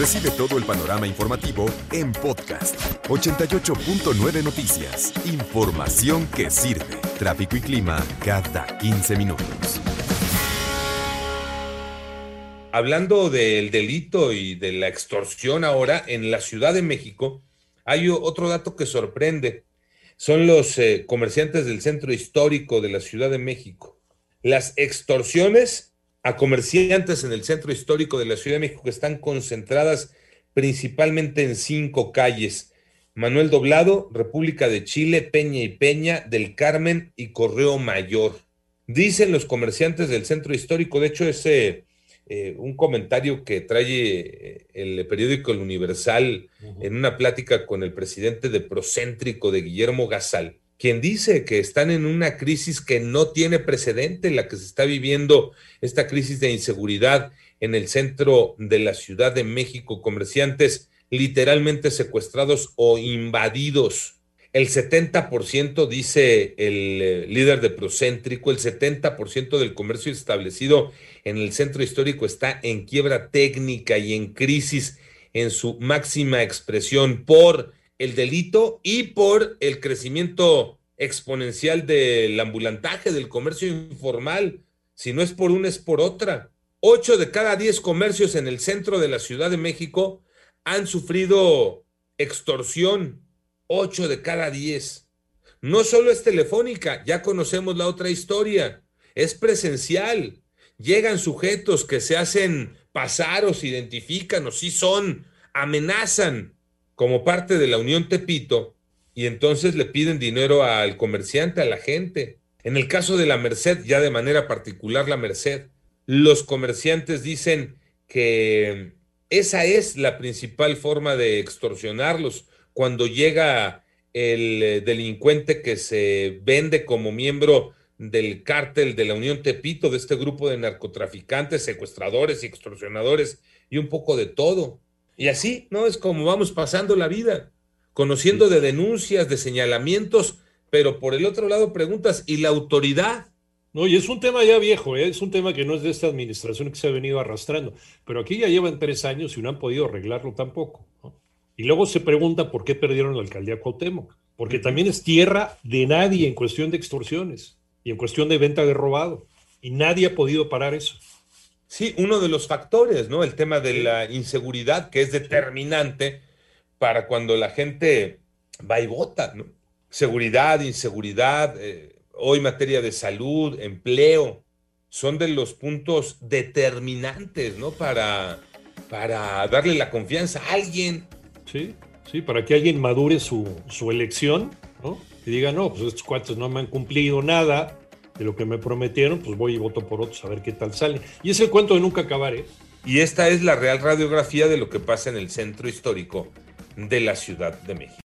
Recibe todo el panorama informativo en podcast 88.9 Noticias. Información que sirve. Tráfico y clima cada 15 minutos. Hablando del delito y de la extorsión ahora en la Ciudad de México, hay otro dato que sorprende. Son los eh, comerciantes del centro histórico de la Ciudad de México. Las extorsiones a comerciantes en el centro histórico de la Ciudad de México que están concentradas principalmente en cinco calles. Manuel Doblado, República de Chile, Peña y Peña, del Carmen y Correo Mayor. Dicen los comerciantes del centro histórico, de hecho es eh, un comentario que trae eh, el periódico El Universal en una plática con el presidente de Procéntrico de Guillermo Gazal, quien dice que están en una crisis que no tiene precedente, la que se está viviendo, esta crisis de inseguridad en el centro de la Ciudad de México, comerciantes literalmente secuestrados o invadidos. El 70%, dice el eh, líder de Procéntrico, el 70% del comercio establecido en el centro histórico está en quiebra técnica y en crisis en su máxima expresión por el delito y por el crecimiento exponencial del ambulantaje, del comercio informal. Si no es por una, es por otra. Ocho de cada diez comercios en el centro de la Ciudad de México han sufrido extorsión. Ocho de cada diez. No solo es telefónica, ya conocemos la otra historia. Es presencial. Llegan sujetos que se hacen pasar o se identifican o sí son, amenazan como parte de la Unión Tepito y entonces le piden dinero al comerciante, a la gente. En el caso de la Merced, ya de manera particular la Merced, los comerciantes dicen que esa es la principal forma de extorsionarlos cuando llega el eh, delincuente que se vende como miembro del cártel de la Unión Tepito, de este grupo de narcotraficantes, secuestradores y extorsionadores y un poco de todo. Y así, ¿no? Es como vamos pasando la vida, conociendo de denuncias, de señalamientos, pero por el otro lado preguntas, ¿y la autoridad? No, y es un tema ya viejo, ¿eh? es un tema que no es de esta administración que se ha venido arrastrando, pero aquí ya llevan tres años y no han podido arreglarlo tampoco. Y luego se pregunta por qué perdieron la alcaldía Cuauhtémoc, porque también es tierra de nadie en cuestión de extorsiones y en cuestión de venta de robado, y nadie ha podido parar eso. Sí, uno de los factores, ¿no? El tema de la inseguridad, que es determinante para cuando la gente va y vota, ¿no? Seguridad, inseguridad, eh, hoy materia de salud, empleo, son de los puntos determinantes, ¿no? Para, para darle la confianza a alguien. Sí, sí, para que alguien madure su, su elección, ¿no? Y diga, no, pues estos cuates no me han cumplido nada, de lo que me prometieron, pues voy y voto por otros a ver qué tal sale. Y es el cuento de nunca acabar, ¿eh? Y esta es la real radiografía de lo que pasa en el centro histórico de la Ciudad de México.